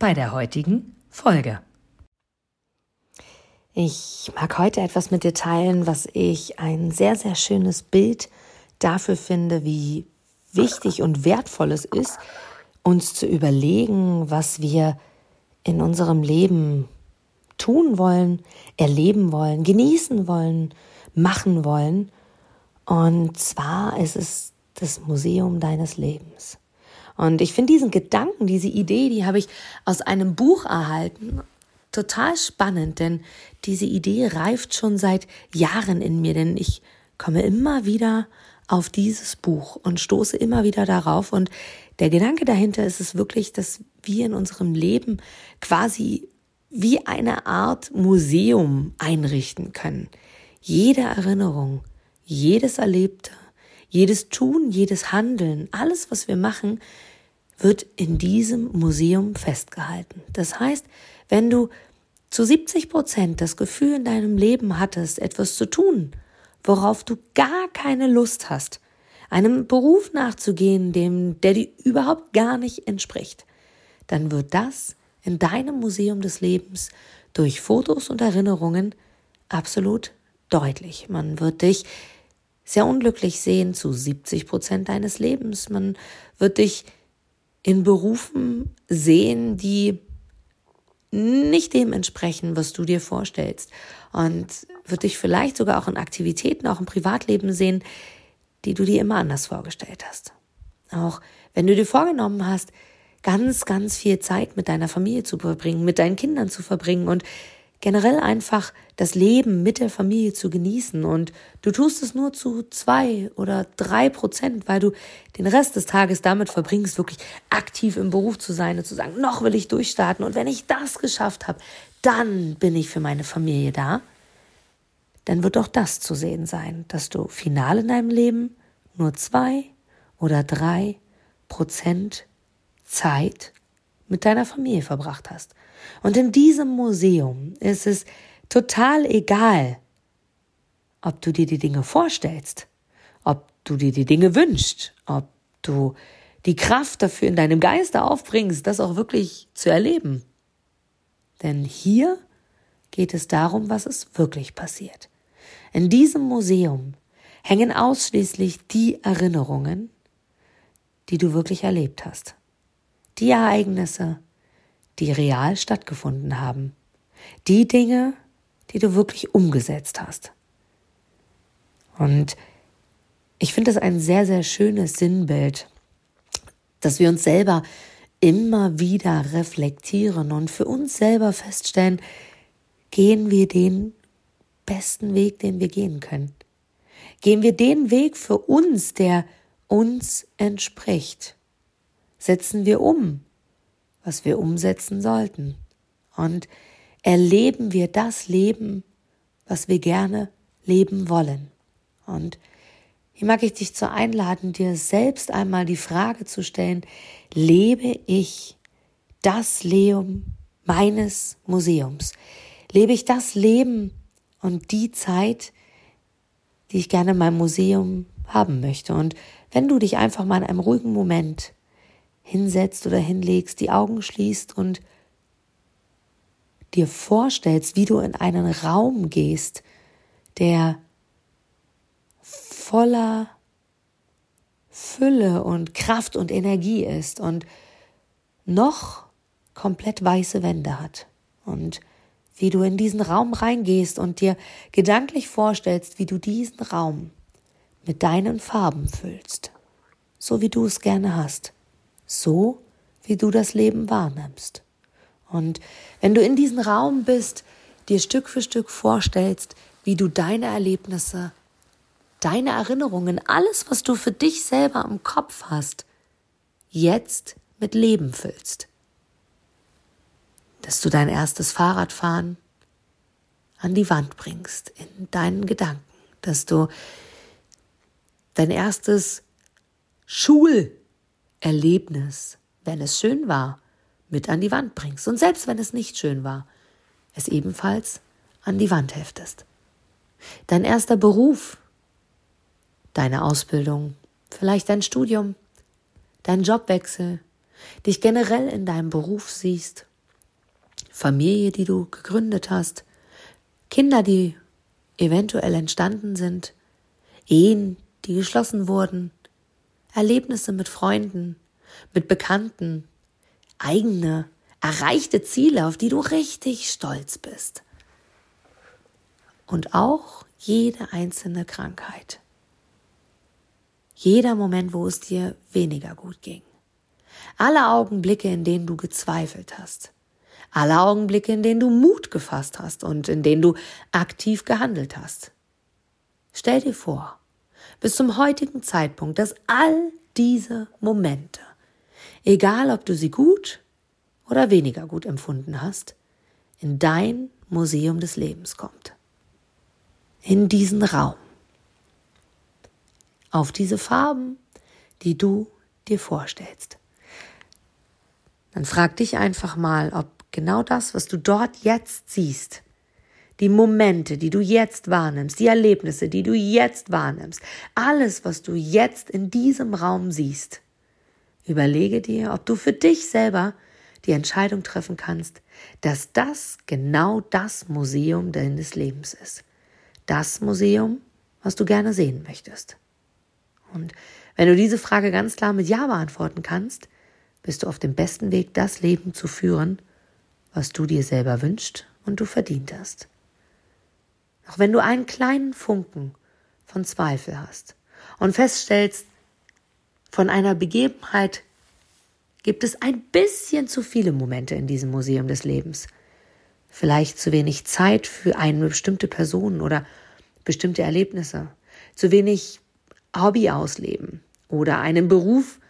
bei der heutigen Folge. Ich mag heute etwas mit dir teilen, was ich ein sehr, sehr schönes Bild dafür finde, wie wichtig und wertvoll es ist, uns zu überlegen, was wir in unserem Leben tun wollen, erleben wollen, genießen wollen, machen wollen. Und zwar ist es das Museum deines Lebens. Und ich finde diesen Gedanken, diese Idee, die habe ich aus einem Buch erhalten. Total spannend, denn diese Idee reift schon seit Jahren in mir, denn ich komme immer wieder auf dieses Buch und stoße immer wieder darauf. Und der Gedanke dahinter ist es wirklich, dass wir in unserem Leben quasi wie eine Art Museum einrichten können. Jede Erinnerung, jedes Erlebte, jedes Tun, jedes Handeln, alles, was wir machen, wird in diesem Museum festgehalten. Das heißt, wenn du zu 70 Prozent das Gefühl in deinem Leben hattest, etwas zu tun, worauf du gar keine Lust hast, einem Beruf nachzugehen, dem, der dir überhaupt gar nicht entspricht, dann wird das in deinem Museum des Lebens durch Fotos und Erinnerungen absolut deutlich. Man wird dich sehr unglücklich sehen zu 70 Prozent deines Lebens. Man wird dich in Berufen sehen, die nicht dem entsprechen, was du dir vorstellst. Und wird dich vielleicht sogar auch in Aktivitäten, auch im Privatleben sehen, die du dir immer anders vorgestellt hast. Auch wenn du dir vorgenommen hast, ganz, ganz viel Zeit mit deiner Familie zu verbringen, mit deinen Kindern zu verbringen und generell einfach das Leben mit der Familie zu genießen. Und du tust es nur zu zwei oder drei Prozent, weil du den Rest des Tages damit verbringst, wirklich aktiv im Beruf zu sein und zu sagen, noch will ich durchstarten. Und wenn ich das geschafft habe, dann bin ich für meine Familie da, dann wird auch das zu sehen sein, dass du final in deinem Leben nur zwei oder drei Prozent Zeit mit deiner Familie verbracht hast. Und in diesem Museum ist es total egal, ob du dir die Dinge vorstellst, ob du dir die Dinge wünschst, ob du die Kraft dafür in deinem Geiste aufbringst, das auch wirklich zu erleben. Denn hier geht es darum, was es wirklich passiert. In diesem Museum hängen ausschließlich die Erinnerungen, die du wirklich erlebt hast. Die Ereignisse, die real stattgefunden haben. Die Dinge, die du wirklich umgesetzt hast. Und ich finde es ein sehr, sehr schönes Sinnbild, dass wir uns selber immer wieder reflektieren und für uns selber feststellen, gehen wir den besten Weg, den wir gehen können. Gehen wir den Weg für uns, der uns entspricht. Setzen wir um, was wir umsetzen sollten. Und erleben wir das Leben, was wir gerne leben wollen. Und hier mag ich dich zu einladen, dir selbst einmal die Frage zu stellen, lebe ich das Leben meines Museums? Lebe ich das Leben und die Zeit, die ich gerne in meinem Museum haben möchte? Und wenn du dich einfach mal in einem ruhigen Moment hinsetzt oder hinlegst, die Augen schließt und dir vorstellst, wie du in einen Raum gehst, der voller Fülle und Kraft und Energie ist und noch komplett weiße Wände hat. Und wie du in diesen Raum reingehst und dir gedanklich vorstellst, wie du diesen Raum mit deinen Farben füllst, so wie du es gerne hast so wie du das Leben wahrnimmst. Und wenn du in diesem Raum bist, dir Stück für Stück vorstellst, wie du deine Erlebnisse, deine Erinnerungen, alles, was du für dich selber im Kopf hast, jetzt mit Leben füllst. dass du dein erstes Fahrradfahren an die Wand bringst in deinen Gedanken, dass du dein erstes Schulerlebnis, wenn es schön war, mit an die Wand bringst und selbst wenn es nicht schön war, es ebenfalls an die Wand heftest. Dein erster Beruf, deine Ausbildung, vielleicht dein Studium, dein Jobwechsel, dich generell in deinem Beruf siehst, Familie, die du gegründet hast, Kinder, die eventuell entstanden sind, Ehen, die geschlossen wurden, Erlebnisse mit Freunden, mit Bekannten, eigene, erreichte Ziele, auf die du richtig stolz bist. Und auch jede einzelne Krankheit. Jeder Moment, wo es dir weniger gut ging. Alle Augenblicke, in denen du gezweifelt hast. Alle Augenblicke, in denen du Mut gefasst hast und in denen du aktiv gehandelt hast. Stell dir vor, bis zum heutigen Zeitpunkt, dass all diese Momente, egal ob du sie gut oder weniger gut empfunden hast, in dein Museum des Lebens kommt. In diesen Raum. Auf diese Farben, die du dir vorstellst. Dann frag dich einfach mal, ob genau das, was du dort jetzt siehst, die Momente, die du jetzt wahrnimmst, die Erlebnisse, die du jetzt wahrnimmst, alles, was du jetzt in diesem Raum siehst, überlege dir, ob du für dich selber die Entscheidung treffen kannst, dass das genau das Museum deines Lebens ist. Das Museum, was du gerne sehen möchtest. Und wenn du diese Frage ganz klar mit Ja beantworten kannst, bist du auf dem besten Weg, das Leben zu führen, was du dir selber wünschst und du verdient hast. Auch wenn du einen kleinen Funken von Zweifel hast und feststellst, von einer Begebenheit gibt es ein bisschen zu viele Momente in diesem Museum des Lebens. Vielleicht zu wenig Zeit für eine bestimmte Person oder bestimmte Erlebnisse, zu wenig Hobby ausleben oder einem Beruf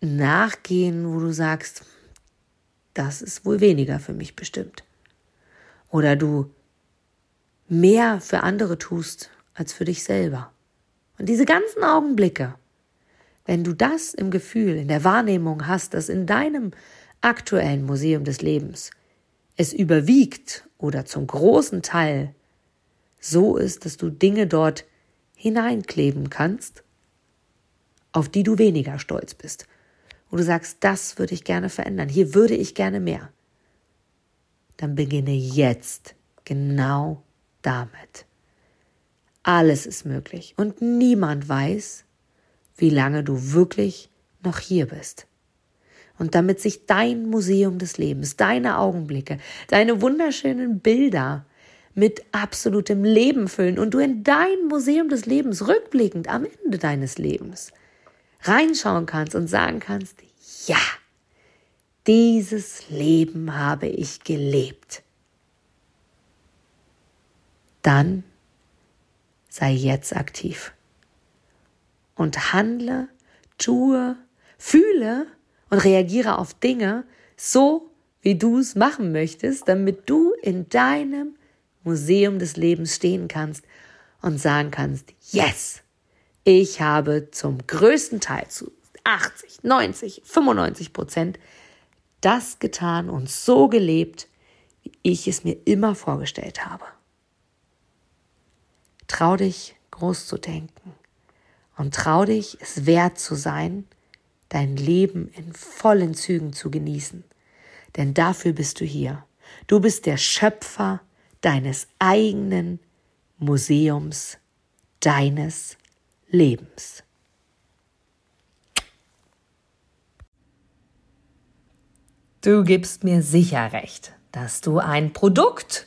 nachgehen, wo du sagst, das ist wohl weniger für mich bestimmt. Oder du mehr für andere tust als für dich selber. Und diese ganzen Augenblicke, wenn du das im Gefühl, in der Wahrnehmung hast, dass in deinem aktuellen Museum des Lebens es überwiegt oder zum großen Teil so ist, dass du Dinge dort hineinkleben kannst, auf die du weniger stolz bist, wo du sagst, das würde ich gerne verändern, hier würde ich gerne mehr, dann beginne jetzt genau damit. Alles ist möglich und niemand weiß, wie lange du wirklich noch hier bist. Und damit sich dein Museum des Lebens, deine Augenblicke, deine wunderschönen Bilder mit absolutem Leben füllen und du in dein Museum des Lebens rückblickend am Ende deines Lebens reinschauen kannst und sagen kannst, ja, dieses Leben habe ich gelebt. Dann sei jetzt aktiv und handle, tue, fühle und reagiere auf Dinge so, wie du es machen möchtest, damit du in deinem Museum des Lebens stehen kannst und sagen kannst, yes, ich habe zum größten Teil zu 80, 90, 95 Prozent das getan und so gelebt, wie ich es mir immer vorgestellt habe. Trau dich, groß zu denken und trau dich, es wert zu sein, dein Leben in vollen Zügen zu genießen. Denn dafür bist du hier. Du bist der Schöpfer deines eigenen Museums, deines Lebens. Du gibst mir sicher recht, dass du ein Produkt